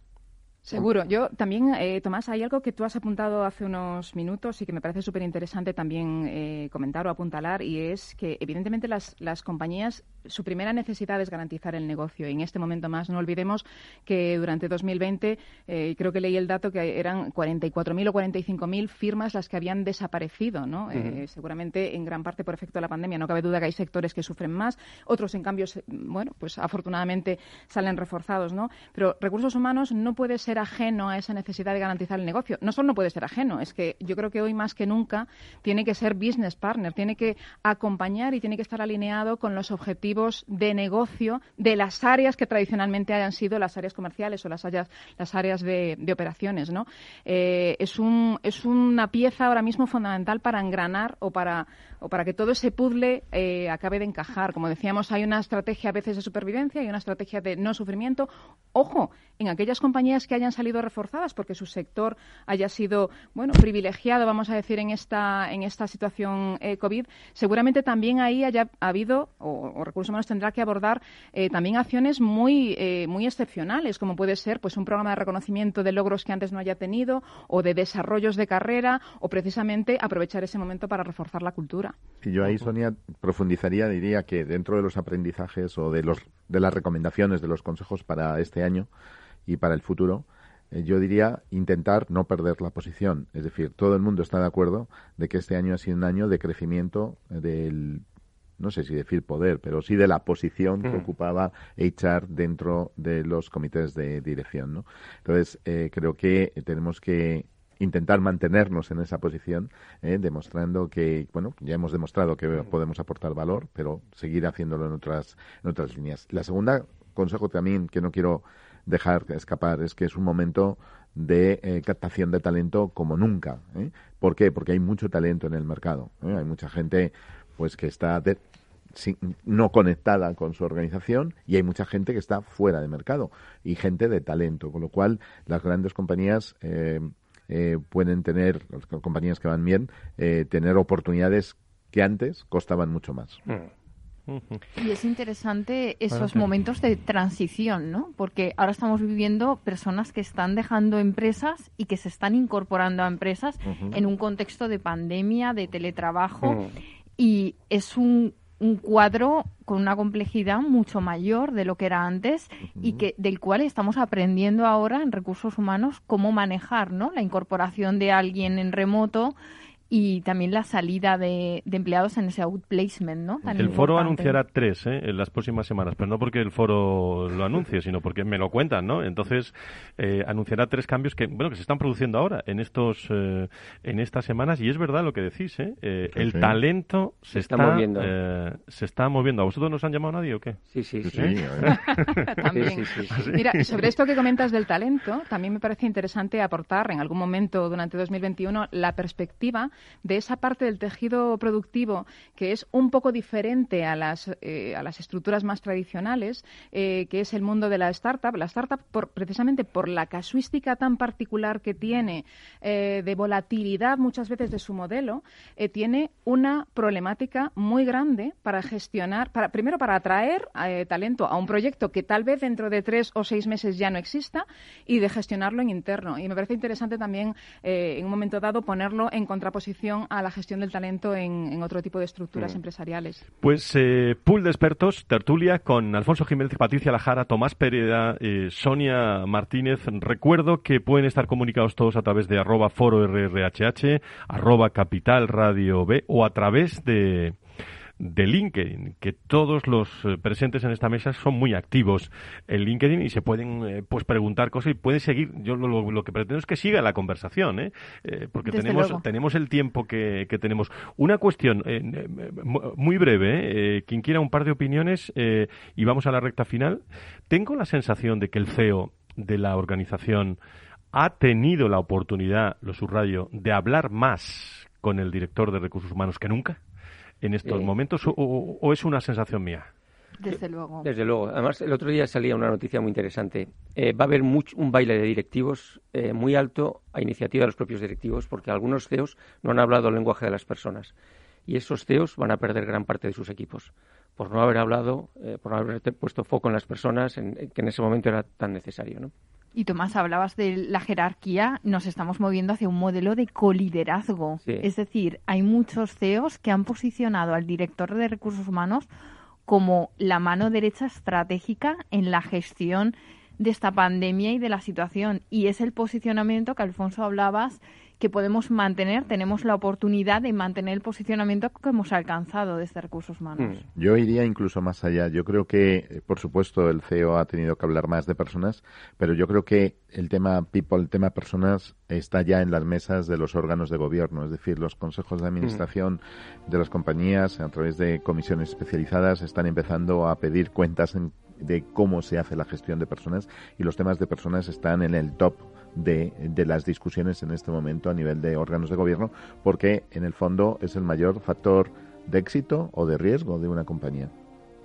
Seguro. Yo también, eh, Tomás, hay algo que tú has apuntado hace unos minutos y que me parece súper interesante también eh, comentar o apuntalar y es que evidentemente las, las compañías, su primera necesidad es garantizar el negocio y en este momento más no olvidemos que durante 2020 eh, creo que leí el dato que eran 44.000 o 45.000 firmas las que habían desaparecido, ¿no? seguramente en gran parte por efecto de la pandemia. No cabe duda que hay sectores que sufren más, otros en cambio, bueno, pues afortunadamente salen reforzados, ¿no? Pero recursos humanos no puede ser ajeno a esa necesidad de garantizar el negocio. No solo no puede ser ajeno, es que yo creo que hoy más que nunca tiene que ser business partner, tiene que acompañar y tiene que estar alineado con los objetivos de negocio de las áreas que tradicionalmente hayan sido las áreas comerciales o las áreas, las áreas de, operaciones. ¿no? Eh, es, un, es una pieza ahora mismo fundamental para engranar o para, o para que todo ese puzzle eh, acabe de encajar. Como decíamos, hay una estrategia a veces de supervivencia y una estrategia de no sufrimiento. Ojo, en aquellas compañías que hayan salido reforzadas porque su sector haya sido bueno privilegiado, vamos a decir, en esta, en esta situación eh, COVID, seguramente también ahí haya habido, o, Recursos Humanos tendrá que abordar eh, también acciones muy, muy excepcionales, como puede ser pues un programa de reconocimiento de logros que antes no haya tenido, o de desarrollos de carrera, o precisamente aprovechar ese momento para reforzar la cultura. Y yo ahí, Sonia, profundizaría, diría que dentro de los aprendizajes o de, los, de las recomendaciones, de los consejos para este año y para el futuro, eh, yo diría intentar no perder la posición. Es decir, todo el mundo está de acuerdo de que este año ha sido un año de crecimiento del, no sé si decir poder, pero sí de la posición que mm. ocupaba HR dentro de los comités de dirección. ¿no? Entonces, eh, creo que tenemos que intentar mantenernos en esa posición, eh, demostrando que, bueno, ya hemos demostrado que podemos aportar valor, pero seguir haciéndolo en otras, en otras líneas. La segunda consejo también que no quiero dejar escapar es que es un momento de eh, captación de talento como nunca. ¿eh? ¿Por qué? Porque hay mucho talento en el mercado. ¿eh? Hay mucha gente pues que está no conectada con su organización y hay mucha gente que está fuera de mercado y gente de talento, con lo cual las grandes compañías pueden tener, las compañías que van bien, tener oportunidades que antes costaban mucho más. Mm. Y es interesante esos momentos de transición, ¿no? Porque ahora estamos viviendo personas que están dejando empresas y que se están incorporando a empresas en un contexto de pandemia, de teletrabajo, y es un, cuadro con una complejidad mucho mayor de lo que era antes y que del cual estamos aprendiendo ahora en recursos humanos cómo manejar, ¿no? La incorporación de alguien en remoto y también la salida de, empleados en ese outplacement, ¿no? el foro anunciará tres ¿eh? en las próximas semanas, pero no porque el foro lo anuncie, sino porque me lo cuentan, ¿no? Entonces eh, anunciará tres cambios que, bueno, que se están produciendo ahora en estos, eh, en estas semanas y es verdad lo que decís, ¿eh? el talento se, está, moviendo, se está moviendo. ¿A vosotros nos han llamado nadie o qué? Sí, sí, sí. también. Mira, sobre esto que comentas del talento, también me parece interesante aportar en algún momento durante 2021 la perspectiva de esa parte del tejido productivo que es un poco diferente a las, eh, a las estructuras más tradicionales, eh, que es el mundo de la startup. La startup, precisamente por la casuística tan particular que tiene eh, de volatilidad muchas veces de su modelo, tiene una problemática muy grande para gestionar, para, primero para atraer talento a un proyecto que tal vez dentro de tres o seis meses ya no exista y de gestionarlo en interno. Y me parece interesante también en un momento dado ponerlo en contraposición a la gestión del talento en, otro tipo de estructuras mm. empresariales. Pues eh, pool de expertos, tertulia con Alfonso Jiménez, Patricia Lajara, Tomás Pereda, eh, Sonia Martínez. Recuerdo que pueden estar comunicados todos a través de arroba foro rrhh, arroba capital radio b o a través de de LinkedIn, que todos los eh, presentes en esta mesa son muy activos en LinkedIn y se pueden eh, pues preguntar cosas y pueden seguir. Yo lo, que pretendo es que siga la conversación, ¿eh? porque tenemos, tenemos el tiempo que, que tenemos. Una cuestión muy breve, quien quiera un par de opiniones y vamos a la recta final. Tengo la sensación de que el CEO de la organización ha tenido la oportunidad, lo subrayo, de hablar más con el director de recursos humanos que nunca en estos momentos o, es una sensación mía? Desde luego. Desde luego. Además, el otro día salía una noticia muy interesante. Eh, va a haber un baile de directivos eh, muy alto a iniciativa de los propios directivos, porque algunos CEOs no han hablado el lenguaje de las personas. Y esos CEOs van a perder gran parte de sus equipos por no haber hablado, eh, por no haber puesto foco en las personas, en, que en ese momento era tan necesario. ¿no? Y Tomás, hablabas de la jerarquía, nos estamos moviendo hacia un modelo de coliderazgo. Es decir, hay muchos CEOs que han posicionado al director de recursos humanos como la mano derecha estratégica en la gestión de esta pandemia y de la situación. Y es el posicionamiento que, Alfonso, hablabas que podemos mantener, tenemos la oportunidad de mantener el posicionamiento que hemos alcanzado desde recursos humanos. Mm. Yo iría incluso más allá. Yo creo que, eh, por supuesto, el CEO ha tenido que hablar más de personas, pero yo creo que el tema people, el tema personas, está ya en las mesas de los órganos de gobierno, es decir, los consejos de administración de las compañías, a través de comisiones especializadas, están empezando a pedir cuentas de cómo se hace la gestión de personas y los temas de personas están en el top de, de, las discusiones en este momento a nivel de órganos de gobierno, porque en el fondo es el mayor factor de éxito o de riesgo de una compañía.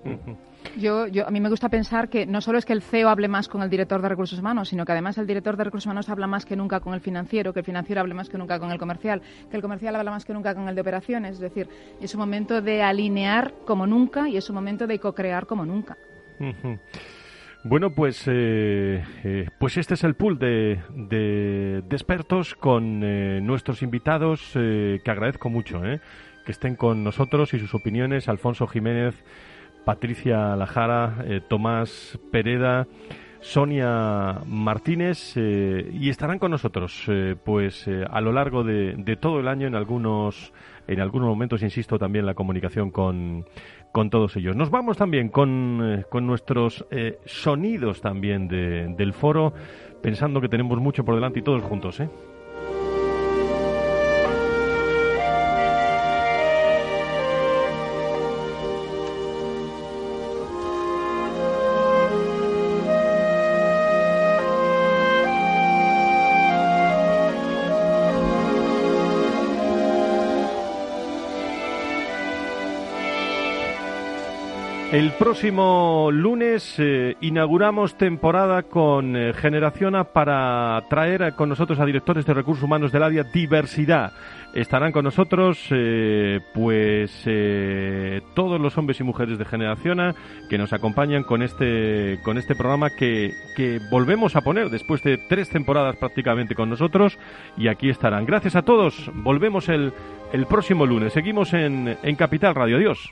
Yo, yo, a mí me gusta pensar que no solo es que el CEO hable más con el director de recursos humanos, sino que además el director de recursos humanos habla más que nunca con el financiero, que el financiero hable más que nunca con el comercial, que el comercial habla más que nunca con el de operaciones. Es decir, es un momento de alinear como nunca y es un momento de co-crear como nunca. Bueno, pues, eh, eh, pues este es el pool de, de, expertos con eh, nuestros invitados que agradezco mucho que estén con nosotros y sus opiniones. Alfonso Jiménez, Patricia Lajara, Tomás Pereda. Sonia Martínez y estarán con nosotros pues a lo largo de, de, todo el año en algunos en algunos momentos insisto también la comunicación con con todos ellos. Nos vamos también con, eh, con nuestros eh, sonidos también de, del foro, pensando que tenemos mucho por delante y todos juntos, ¿eh? El próximo lunes eh, inauguramos temporada con eh, Generación A para traer con nosotros a directores de recursos humanos del área diversidad. Estarán con nosotros eh, pues todos los hombres y mujeres de Generación A que nos acompañan con este con este programa que, que volvemos a poner después de tres temporadas prácticamente con nosotros y aquí estarán. Gracias a todos. Volvemos el, el próximo lunes. Seguimos en, en Capital Radio. Adiós.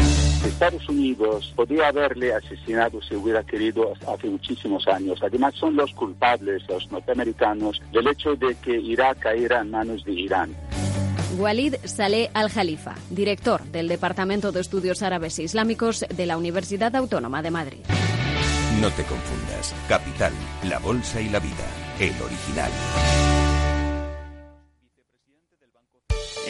Estados Unidos podría haberle asesinado si hubiera querido hace muchísimos años. Además, son los culpables, los norteamericanos, del hecho de que Irak cayera en manos de Irán. Walid Saleh Al-Jalifa, director del Departamento de Estudios Árabes e Islámicos de la Universidad Autónoma de Madrid. No te confundas. Capital, la Bolsa y la Vida. El original.